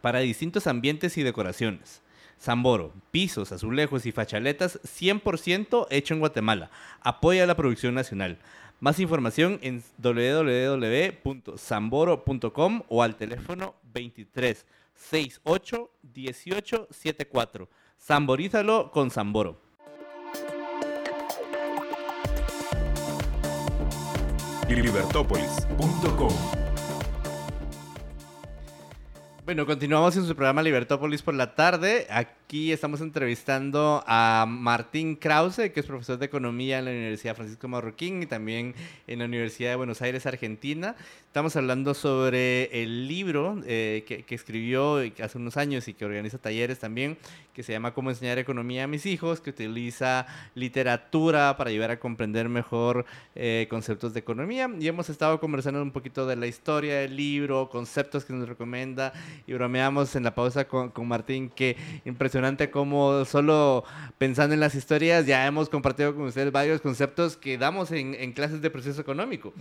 para distintos ambientes y decoraciones. Zamboro, pisos, azulejos y fachaletas 100% hecho en Guatemala. Apoya la producción nacional. Más información en www.zamboro.com o al teléfono 23 68 18 74. Zamborízalo con Zamboro. Libertópolis.com Bueno, continuamos en su programa Libertópolis por la tarde. Aquí estamos entrevistando a Martín Krause, que es profesor de economía en la Universidad Francisco Marroquín y también en la Universidad de Buenos Aires, Argentina. Estamos hablando sobre el libro eh, que, que escribió hace unos años y que organiza talleres también, que se llama Cómo enseñar economía a mis hijos, que utiliza literatura para ayudar a comprender mejor eh, conceptos de economía. Y hemos estado conversando un poquito de la historia del libro, conceptos que nos recomienda y bromeamos en la pausa con, con Martín que impresionante como solo pensando en las historias ya hemos compartido con ustedes varios conceptos que damos en, en clases de proceso económico.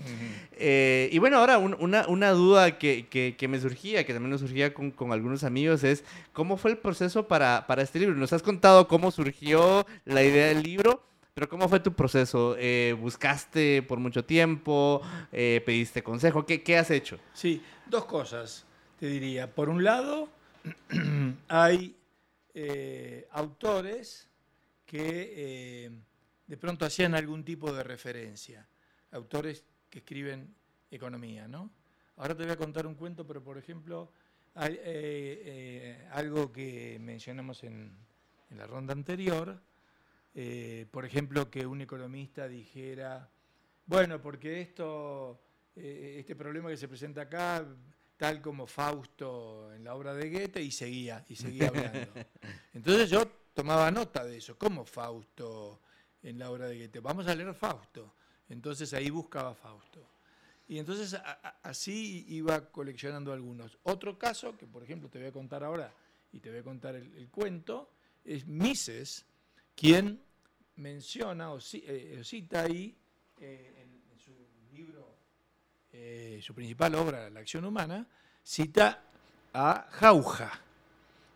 Eh, y bueno, ahora un- una, duda que, que- me surgía, que también nos surgía con, con algunos amigos, es cómo fue el proceso para, para este libro. Nos has contado cómo surgió la idea del libro. Pero ¿cómo fue tu proceso? Eh, ¿Buscaste por mucho tiempo? Eh, ¿Pediste consejo? ¿Qué, ¿Qué has hecho? Sí, dos cosas te diría. Por un lado, hay eh, autores que de pronto hacían algún tipo de referencia. Autores que escriben economía, ¿no? Ahora te voy a contar un cuento, pero por ejemplo, hay, eh, eh, algo que mencionamos en, en la ronda anterior, eh, por ejemplo, que un economista dijera, bueno, porque esto, este problema que se presenta acá, tal como Fausto en la obra de Goethe, y seguía, y seguía hablando. Entonces yo tomaba nota de eso, ¿cómo Fausto en la obra de Goethe? Vamos a leer Fausto. Entonces ahí buscaba Fausto. Y entonces a- a- así iba coleccionando algunos. Otro caso, que por ejemplo te voy a contar ahora, y te voy a contar el, el cuento, es Mises, quien menciona o, eh, cita ahí eh, en, en su libro, eh, su principal obra, La acción humana, cita a Jauja.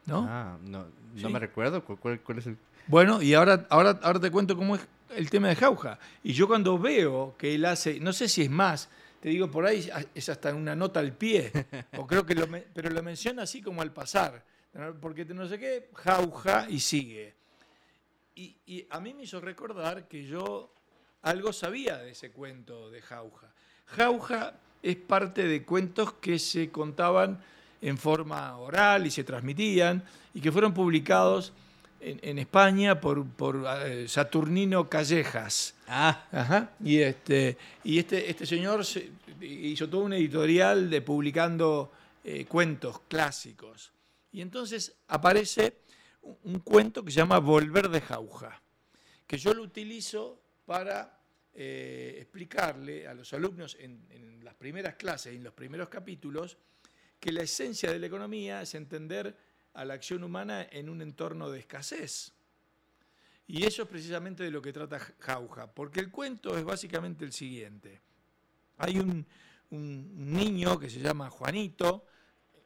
¿no? Ah, no, no Sí. me recuerdo. ¿Cuál, cuál- cuál es el...? Bueno, y ahora, ahora, ahora te cuento cómo es el tema de Jauja. Y yo cuando veo que él hace, no sé si es más, te digo por ahí es hasta una nota al pie, o creo que pero lo menciona así como al pasar, porque no sé qué, Jauja y sigue. Y a mí me hizo recordar que yo algo sabía de ese cuento de Jauja. Jauja es parte de cuentos que se contaban en forma oral y se transmitían y que fueron publicados en, España por, eh, Saturnino Callejas. Ah. Y, este, y este, este señor hizo todo un editorial de publicando eh, cuentos clásicos. Y entonces aparece un, cuento que se llama Volver de Jauja, que yo lo utilizo para eh, explicarle a los alumnos en, en las primeras clases, en los primeros capítulos, que la esencia de la economía es entender a la acción humana en un entorno de escasez. Y eso es precisamente de lo que trata Jauja, porque el cuento es básicamente el siguiente. Hay un, niño que se llama Juanito,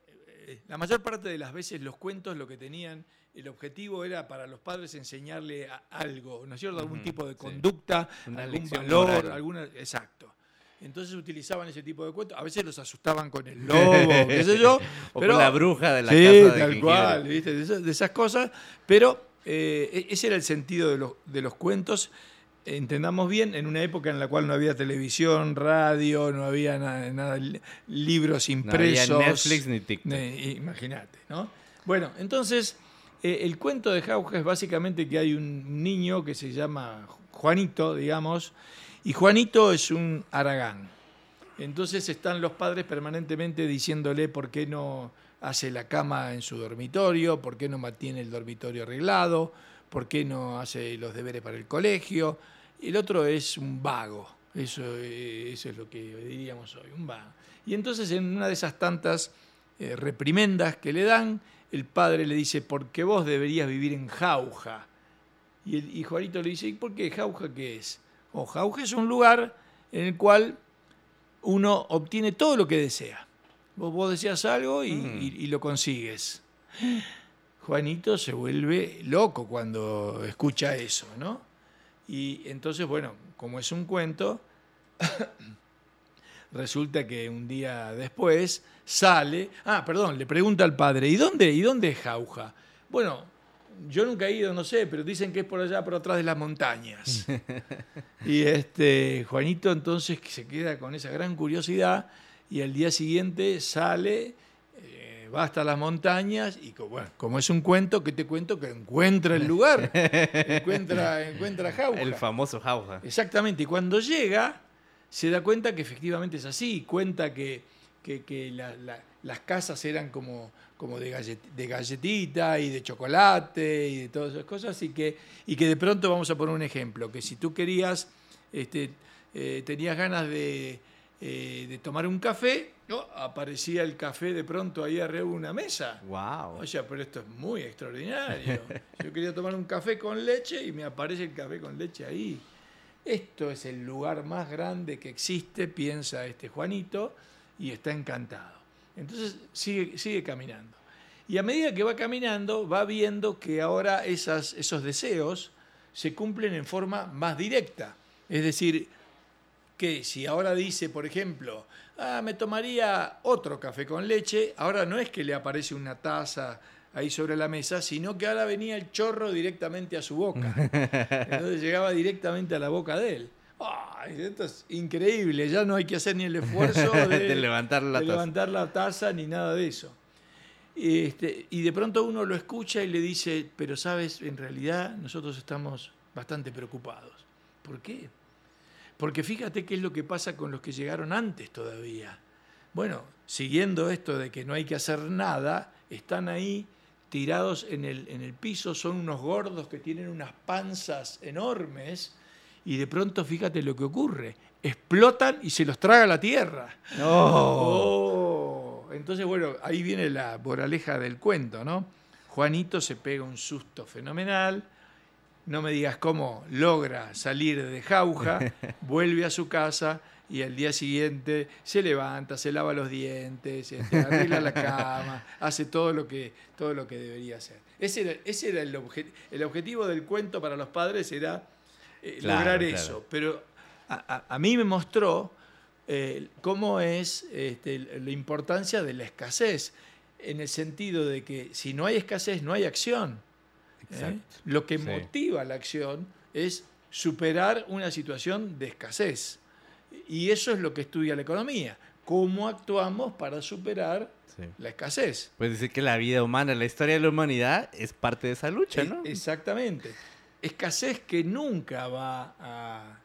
eh, la mayor parte de las veces los cuentos lo que tenían, el objetivo era para los padres enseñarle algo, ¿no es cierto? Algún tipo de conducta, algún valor, alguna... Exacto. Entonces utilizaban ese tipo de cuentos. A veces los asustaban con el lobo, qué sé yo. o con la bruja de la sí, casa de tal cual, ¿viste? De, esas, cosas. Pero eh, e, ese era el sentido de los, de los cuentos. Entendamos bien, en una época en la cual no había televisión, radio, no había nada, libros impresos. No había Netflix ni TikTok. Imagínate, ¿no? Bueno, entonces, eh, el cuento de Jauja es básicamente que hay un niño que se llama Juanito, digamos, y Juanito es un aragán. Entonces están los padres permanentemente diciéndole por qué no hace la cama en su dormitorio, por qué no mantiene el dormitorio arreglado, por qué no hace los deberes para el colegio. El otro es un vago, eso, eso es lo que diríamos hoy, un vago. Y entonces en una de esas tantas eh, reprimendas que le dan, el padre le dice, porque vos deberías vivir en Jauja. Y, el, y Juanito le dice, ¿y por qué Jauja qué es? O jauja es un lugar en el cual uno obtiene todo lo que desea. Vos, deseas algo y, mm. lo consigues. Juanito se vuelve loco cuando escucha eso, ¿no? Y entonces, bueno, como es un cuento, resulta que un día después sale, ah, perdón, le pregunta al padre, ¿y dónde, ¿y dónde es Jauja? Bueno, yo nunca he ido, no sé, pero dicen que es por allá, por atrás de las montañas. y este Juanito entonces se queda con esa gran curiosidad y al día siguiente sale, eh, va hasta las montañas y bueno, como es un cuento, ¿qué te cuento? Que encuentra el lugar, encuentra, encuentra Jauja. El famoso Jauja. Exactamente, y cuando llega se da cuenta que efectivamente es así, cuenta que, que, las casas eran como como de, de galletita y de chocolate y de todas esas cosas, y que, y que de pronto vamos a poner un ejemplo, que si tú querías, este, eh, tenías ganas de, eh, de, tomar un café, ¿no? aparecía el café de pronto ahí arriba de una mesa. ¡Wow! O sea, pero esto es muy extraordinario. Yo quería tomar un café con leche y me aparece el café con leche ahí. Esto es el lugar más grande que existe, piensa este Juanito, y está encantado. Entonces sigue, sigue caminando. Y a medida que va caminando, va viendo que ahora esas, esos deseos se cumplen en forma más directa. Es decir, que si ahora dice, por ejemplo, ah, me tomaría otro café con leche, ahora no es que le aparece una taza ahí sobre la mesa, sino que ahora venía el chorro directamente a su boca. Entonces llegaba directamente a la boca de él. Esto es increíble, ya no hay que hacer ni el esfuerzo de, levantar, la levantar la taza ni nada de eso. Este, y de pronto uno lo escucha y le dice, pero sabes, en realidad nosotros estamos bastante preocupados. ¿Por qué? Porque fíjate qué es lo que pasa con los que llegaron antes todavía. Bueno, siguiendo esto de que no hay que hacer nada, están ahí tirados en el, en el piso, son unos gordos que tienen unas panzas enormes y de pronto fíjate lo que ocurre, explotan y se los traga la tierra. Oh. Entonces, bueno, ahí viene la moraleja del cuento, ¿no? Juanito se pega un susto fenomenal, no me digas cómo logra salir de jauja, vuelve a su casa y al día siguiente se levanta, se lava los dientes, este, arregla la cama, hace todo lo que, todo lo que debería hacer. Ese era, ese era el, el objetivo del cuento para los padres, era eh, lograr eso. Pero a, mí me mostró eh, cómo es este, la importancia de la escasez, en el sentido de que si no hay escasez, no hay acción. ¿eh? Lo que motiva la acción es superar una situación de escasez. Y eso es lo que estudia la economía. ¿Cómo actuamos para superar la escasez? Puedes decir que la vida humana, la historia de la humanidad es parte de esa lucha, ¿no? Exactamente. Escasez que nunca va a,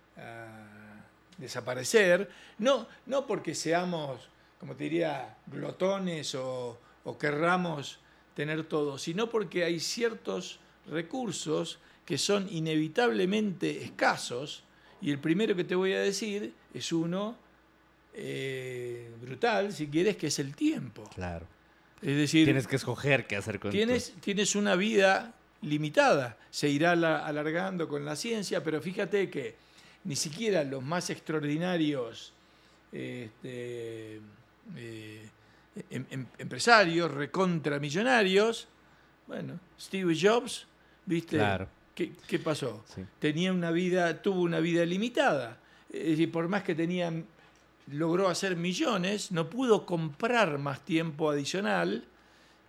desaparecer, no, no porque seamos, como te diría, glotones o, o querramos tener todo, sino porque hay ciertos recursos que son inevitablemente escasos, y el primero que te voy a decir es uno eh, brutal, si quieres, que es el tiempo. Claro. Es decir, tienes que escoger qué hacer con tienes, tienes una vida limitada, se irá alargando con la ciencia, pero fíjate que ni siquiera los más extraordinarios este, eh, em, em, empresarios, recontramillonarios, bueno, Steve Jobs, ¿viste? Claro. ¿Qué, pasó? Tenía una vida, tuvo una vida limitada. Es decir, por más que tenía, logró hacer millones, no pudo comprar más tiempo adicional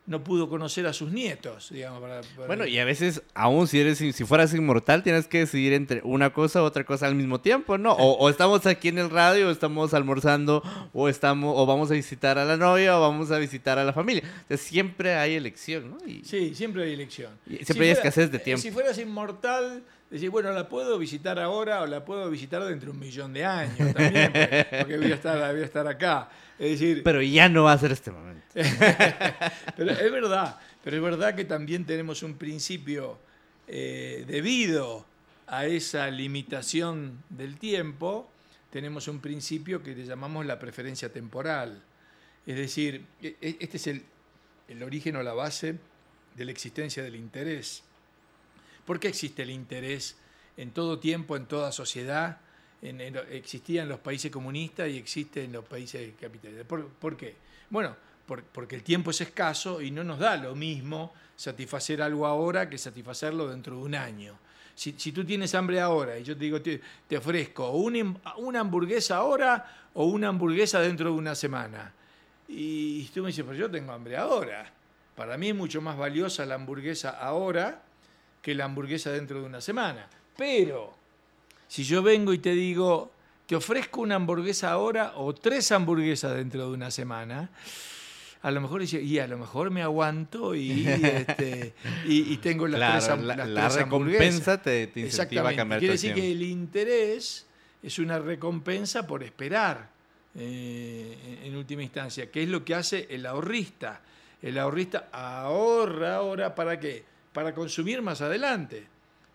no pudo conocer a sus nietos, digamos. Bueno, y a veces, aún si eres si fueras inmortal, tienes que decidir entre una cosa u otra cosa al mismo tiempo, ¿no? O, estamos aquí en el radio, o estamos almorzando, o estamos, o vamos a visitar a la novia, o vamos a visitar a la familia. Entonces siempre hay elección, ¿no? sí, siempre hay elección. Y siempre hay escasez de tiempo. Si fueras inmortal, decir, bueno, la puedo visitar ahora o la puedo visitar dentro de un millón de años también, porque voy a estar, voy a estar acá. Es decir, pero ya no va a ser este momento. pero es verdad, pero es verdad que también tenemos un principio eh, debido a esa limitación del tiempo, tenemos un principio que le llamamos la preferencia temporal. Es decir, e, e, este es el, el origen o la base de la existencia del interés. ¿Por qué existe el interés en todo tiempo, en toda sociedad? existía en los países comunistas y existe en los países capitalistas. ¿Por, qué? Bueno, porque el tiempo es escaso y no nos da lo mismo satisfacer algo ahora que satisfacerlo dentro de un año. Si, tú tienes hambre ahora y yo te digo, te, ofrezco una, hamburguesa ahora o una hamburguesa dentro de una semana. Y tú me dices, pero yo tengo hambre ahora. Para mí es mucho más valiosa la hamburguesa ahora que la hamburguesa dentro de una semana. Pero si yo vengo y te digo, te ofrezco una hamburguesa ahora o tres hamburguesas dentro de una semana, a lo mejor y a lo mejor me aguanto y, este, y, tengo las tres, las la, recompensa te, te incentiva a cambiar Quiere decir que el interés es una recompensa por esperar eh, en última instancia, que es lo que hace el ahorrista. El ahorrista ahorra ahora para qué? Para consumir más adelante.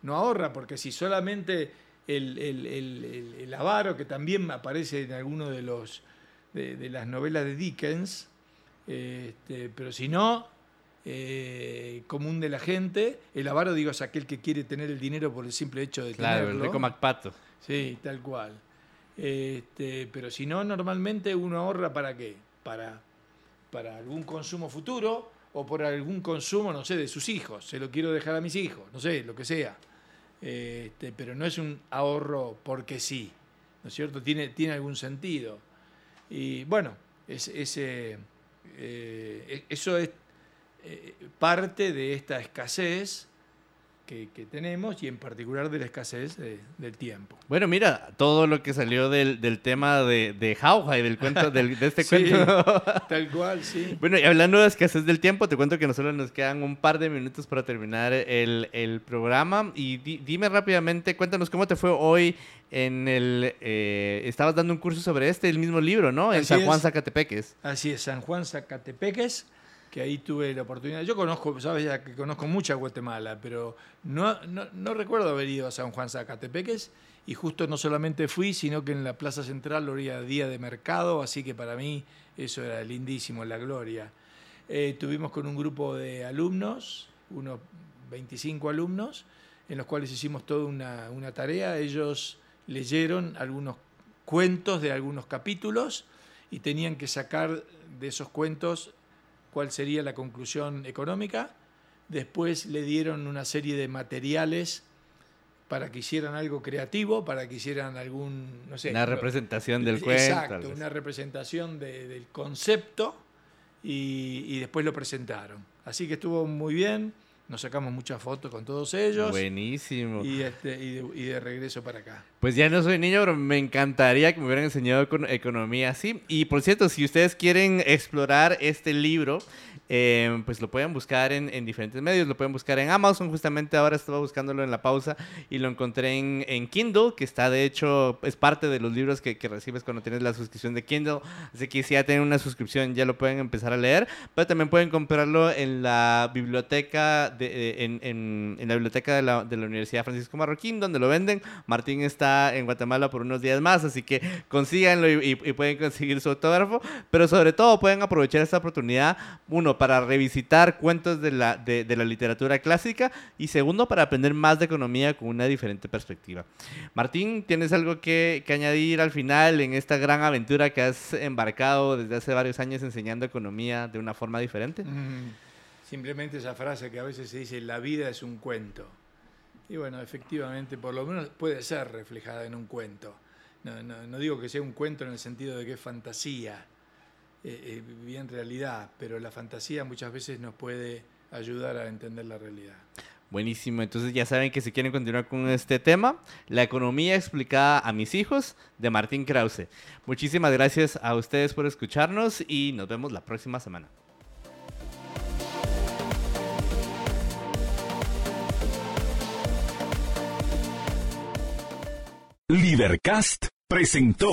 No ahorra porque si solamente el, avaro, que también aparece en alguno de, los, de, las novelas de Dickens, este, pero si no, eh, común de la gente, el avaro, digo, es aquel que quiere tener el dinero por el simple hecho de claro, tenerlo. el rico Macpato. Sí, tal cual. Este, pero si no, normalmente uno ahorra para qué? Para, para algún consumo futuro o por algún consumo, no sé, de sus hijos. Se lo quiero dejar a mis hijos, no sé, lo que sea. Este, pero no es un ahorro porque sí, ¿no es cierto? Tiene, tiene algún sentido. Y bueno, es, eh, eso es eh, parte de esta escasez que, tenemos y en particular de la escasez del tiempo. Bueno, mira, todo lo que salió del, tema de, de Jauja y del cuento, de este cuento. tal cual, sí. Bueno, y hablando de escasez del tiempo, te cuento que nosotros nos quedan un par de minutos para terminar el, programa. Y dime rápidamente, cuéntanos cómo te fue hoy en el... Eh, estabas dando un curso sobre este, el mismo libro, ¿no? En San Juan Zacatepeques. Así es, San Juan Zacatepeques que ahí tuve la oportunidad. Yo conozco, sabes ya que conozco mucha Guatemala, pero no, no, recuerdo haber ido a San Juan Zacatepeques y justo no solamente fui, sino que en la Plaza Central lo día de mercado, así que para mí eso era lindísimo, la gloria. Eh, tuvimos con un grupo de alumnos, unos 25 alumnos, en los cuales hicimos toda una, una tarea. Ellos leyeron algunos cuentos de algunos capítulos y tenían que sacar de esos cuentos cuál sería la conclusión económica. Después le dieron una serie de materiales para que hicieran algo creativo, para que hicieran algún, no sé... Una representación del cuento. Exacto, una representación del concepto y, y después lo presentaron. Así que estuvo muy bien nos sacamos muchas fotos con todos ellos. Buenísimo. Y, este, y, de, regreso para acá. Pues ya no soy niño, pero me encantaría que me hubieran enseñado economía así. Y por cierto, si ustedes quieren explorar este libro, eh, pues lo pueden buscar en, en, diferentes medios, lo pueden buscar en Amazon, justamente ahora estaba buscándolo en la pausa y lo encontré en, en Kindle, que está de hecho, es parte de los libros que, que, recibes cuando tienes la suscripción de Kindle, así que si ya tienen una suscripción ya lo pueden empezar a leer, pero también pueden comprarlo en la biblioteca, de, en, en, en, la biblioteca de la, de la Universidad Francisco Marroquín, donde lo venden. Martín está en Guatemala por unos días más, así que consíganlo y, y, y pueden conseguir su autógrafo, pero sobre todo pueden aprovechar esta oportunidad, uno, para revisitar cuentos de la, de, de, la literatura clásica y segundo, para aprender más de economía con una diferente perspectiva. Martín, ¿tienes algo que, que añadir al final en esta gran aventura que has embarcado desde hace varios años enseñando economía de una forma diferente? Mm, simplemente esa frase que a veces se dice, la vida es un cuento. Y bueno, efectivamente, por lo menos puede ser reflejada en un cuento. No, no, no digo que sea un cuento en el sentido de que es fantasía, eh, eh, bien realidad, pero la fantasía muchas veces nos puede ayudar a entender la realidad. Buenísimo, entonces ya saben que si quieren continuar con este tema, la economía explicada a mis hijos de Martín Krause. Muchísimas gracias a ustedes por escucharnos y nos vemos la próxima semana. Libercast presentó